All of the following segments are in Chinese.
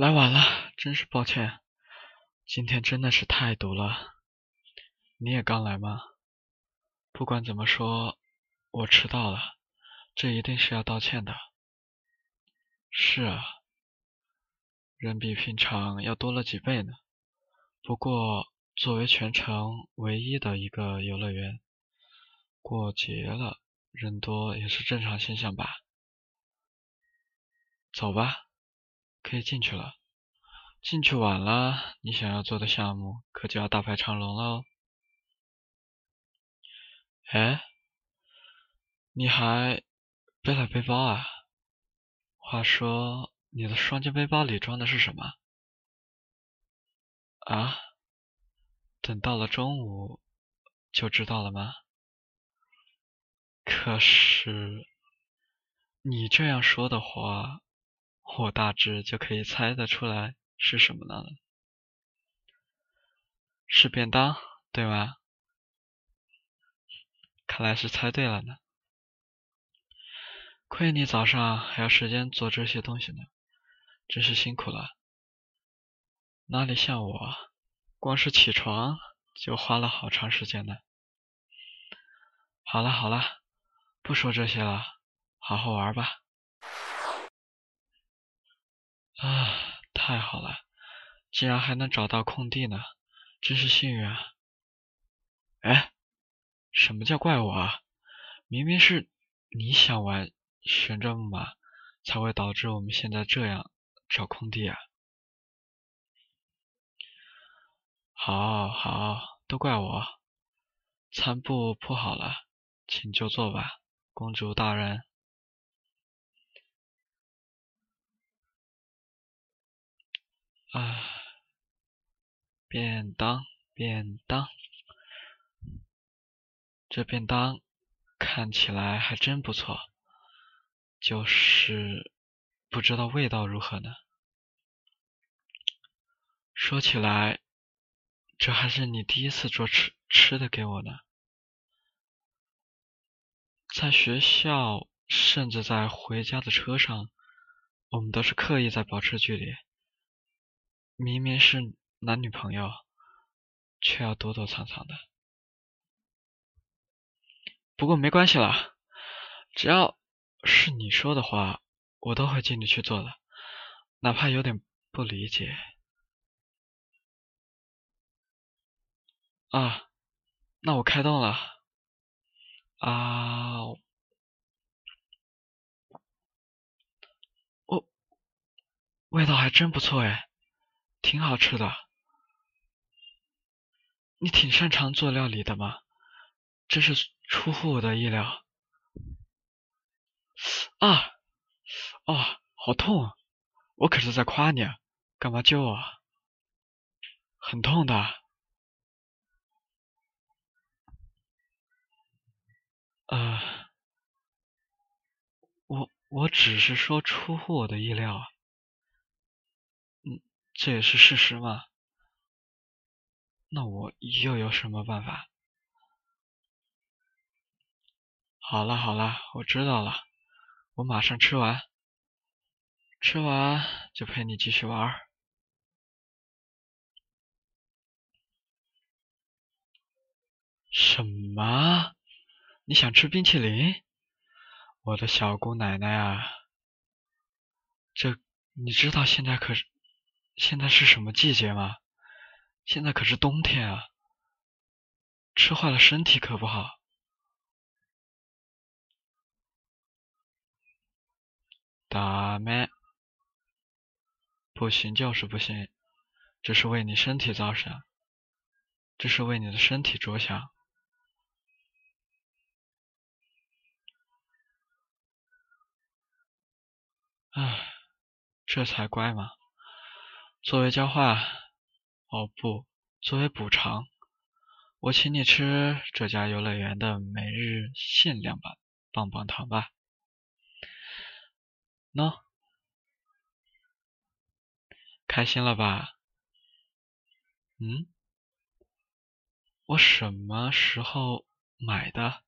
来晚了，真是抱歉。今天真的是太堵了。你也刚来吗？不管怎么说，我迟到了，这一定是要道歉的。是啊，人比平常要多了几倍呢。不过，作为全城唯一的一个游乐园，过节了，人多也是正常现象吧。走吧。可以进去了，进去晚了，你想要做的项目可就要大排长龙喽。哎，你还背了背包啊？话说，你的双肩背包里装的是什么？啊？等到了中午就知道了吗？可是，你这样说的话。我大致就可以猜得出来是什么了，是便当，对吗？看来是猜对了呢。亏你早上还有时间做这些东西呢，真是辛苦了。哪里像我，光是起床就花了好长时间呢。好了好了，不说这些了，好好玩吧。啊，太好了，竟然还能找到空地呢，真是幸运啊！哎，什么叫怪我啊？明明是你想玩旋转木马，才会导致我们现在这样找空地啊！好好，都怪我，餐布铺好了，请就坐吧，公主大人。啊，便当，便当，这便当看起来还真不错，就是不知道味道如何呢。说起来，这还是你第一次做吃吃的给我呢。在学校，甚至在回家的车上，我们都是刻意在保持距离。明明是男女朋友，却要躲躲藏藏的。不过没关系了，只要是你说的话，我都会尽力去做的，哪怕有点不理解。啊，那我开动了。啊，哦，味道还真不错哎。挺好吃的，你挺擅长做料理的吗？真是出乎我的意料。啊，哦，好痛！我可是在夸你，干嘛救我？很痛的。呃，我我只是说出乎我的意料啊。这也是事实嘛？那我又有什么办法？好了好了，我知道了，我马上吃完，吃完就陪你继续玩。什么？你想吃冰淇淋？我的小姑奶奶啊！这你知道现在可是？现在是什么季节吗？现在可是冬天啊，吃坏了身体可不好。大妹，不行就是不行，这是为你身体着想，这是为你的身体着想。唉，这才怪嘛。作为交换，哦不，作为补偿，我请你吃这家游乐园的每日限量版棒棒糖吧。喏，开心了吧？嗯？我什么时候买的？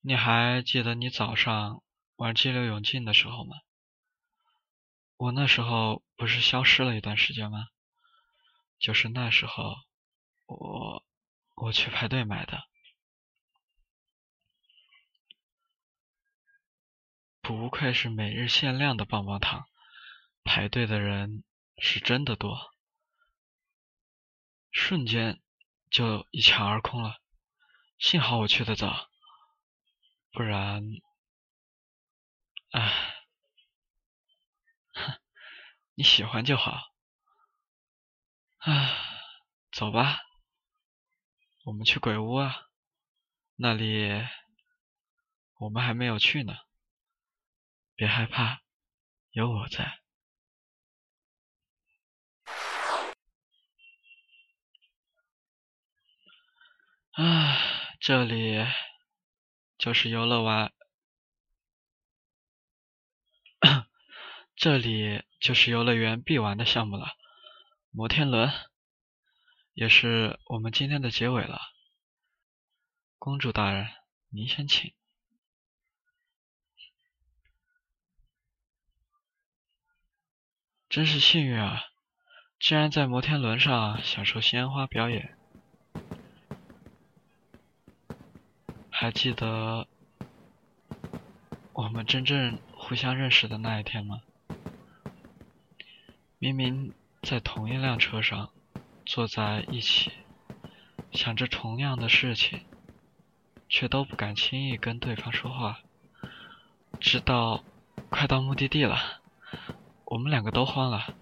你还记得你早上玩激流勇进的时候吗？我那时候不是消失了一段时间吗？就是那时候，我我去排队买的。不愧是每日限量的棒棒糖，排队的人是真的多，瞬间就一抢而空了。幸好我去的早，不然，唉，你喜欢就好。啊，走吧，我们去鬼屋啊，那里我们还没有去呢。别害怕，有我在。啊，这里就是游乐玩，这里就是游乐园必玩的项目了，摩天轮，也是我们今天的结尾了。公主大人，您先请。真是幸运啊！竟然在摩天轮上享受鲜花表演。还记得我们真正互相认识的那一天吗？明明在同一辆车上，坐在一起，想着同样的事情，却都不敢轻易跟对方说话。直到快到目的地了。我们两个都慌了，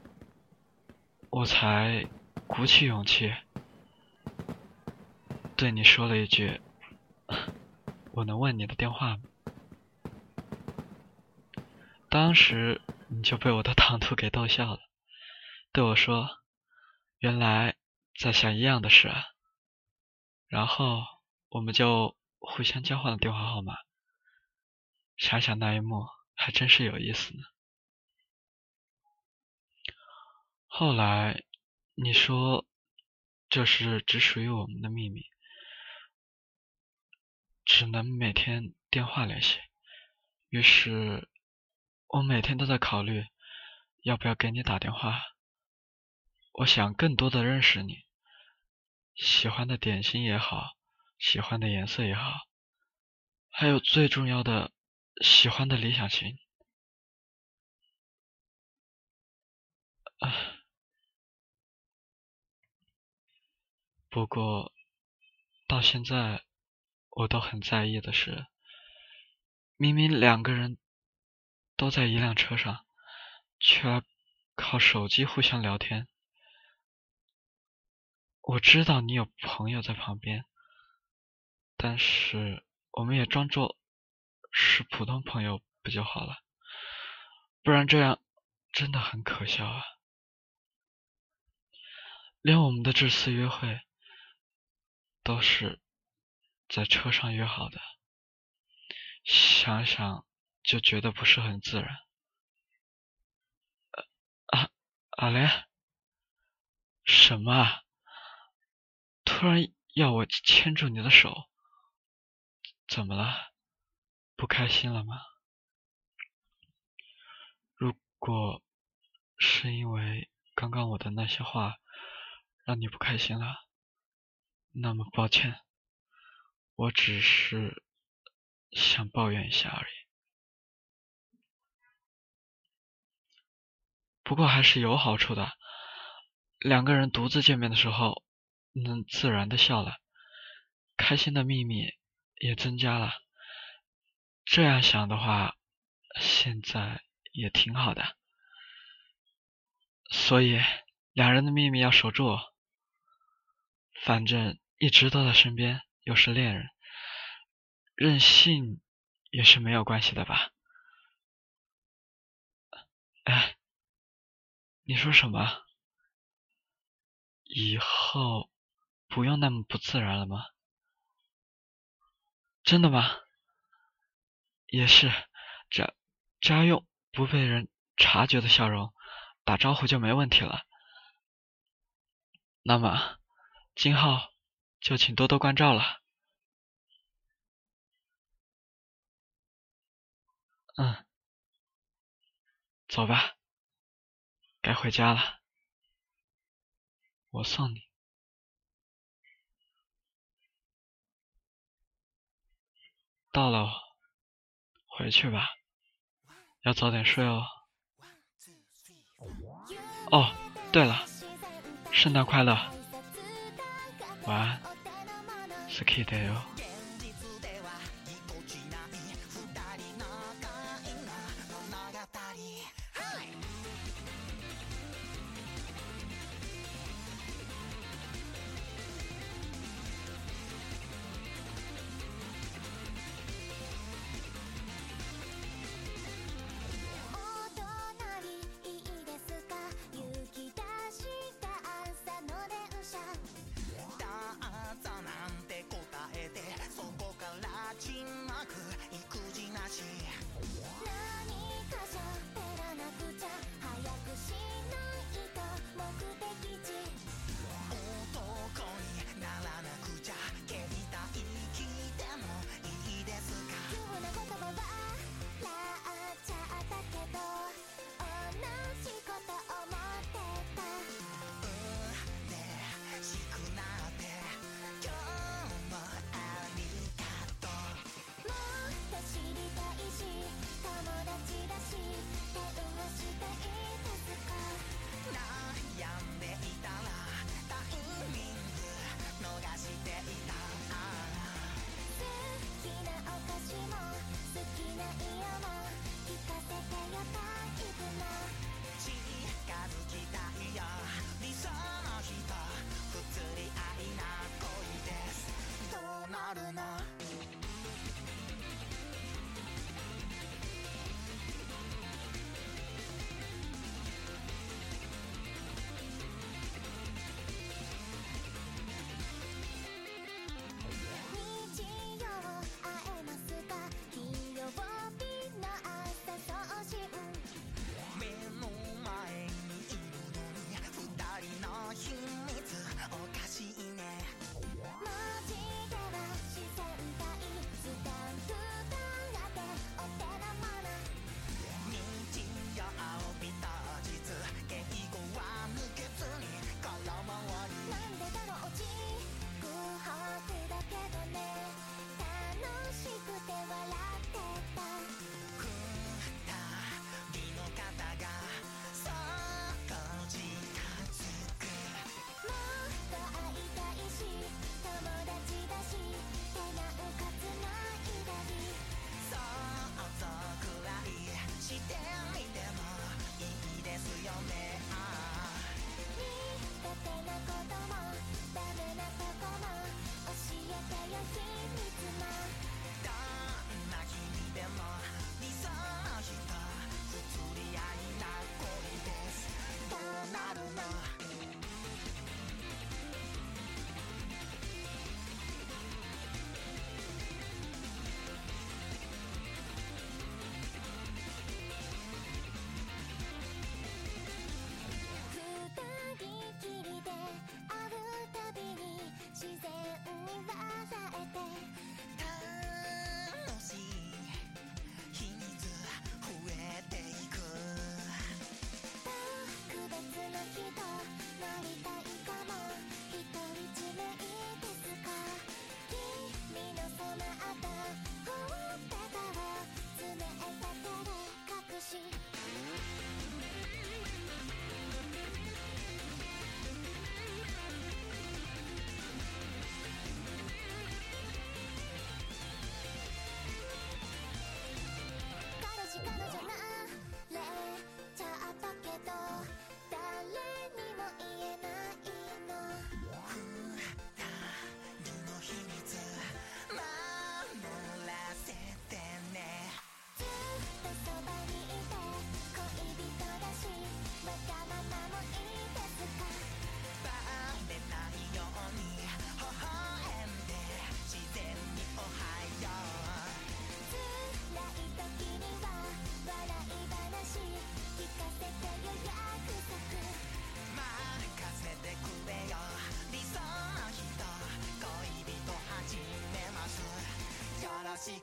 我才鼓起勇气对你说了一句：“我能问你的电话吗？”当时你就被我的唐突给逗笑了，对我说：“原来在想一样的事啊。”然后我们就互相交换了电话号码。想想那一幕，还真是有意思呢。后来你说这是只属于我们的秘密，只能每天电话联系。于是我每天都在考虑要不要给你打电话。我想更多的认识你，喜欢的点心也好，喜欢的颜色也好，还有最重要的喜欢的理想型。啊。不过，到现在我都很在意的是，明明两个人都在一辆车上，却靠手机互相聊天。我知道你有朋友在旁边，但是我们也装作是普通朋友不就好了？不然这样真的很可笑啊！连我们的这次约会。都是在车上约好的，想想就觉得不是很自然。啊，阿莲，什么？突然要我牵住你的手，怎么了？不开心了吗？如果是因为刚刚我的那些话让你不开心了？那么抱歉，我只是想抱怨一下而已。不过还是有好处的，两个人独自见面的时候，能自然的笑了，开心的秘密也增加了。这样想的话，现在也挺好的。所以，两人的秘密要守住，反正。一直都在身边，又是恋人，任性也是没有关系的吧？哎，你说什么？以后不用那么不自然了吗？真的吗？也是，只只要用不被人察觉的笑容打招呼就没问题了。那么，今后。就请多多关照了。嗯，走吧。该回家了，我送你。到了，回去吧，要早点睡哦。哦，对了，圣诞快乐，晚安，スキデよ。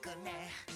connect.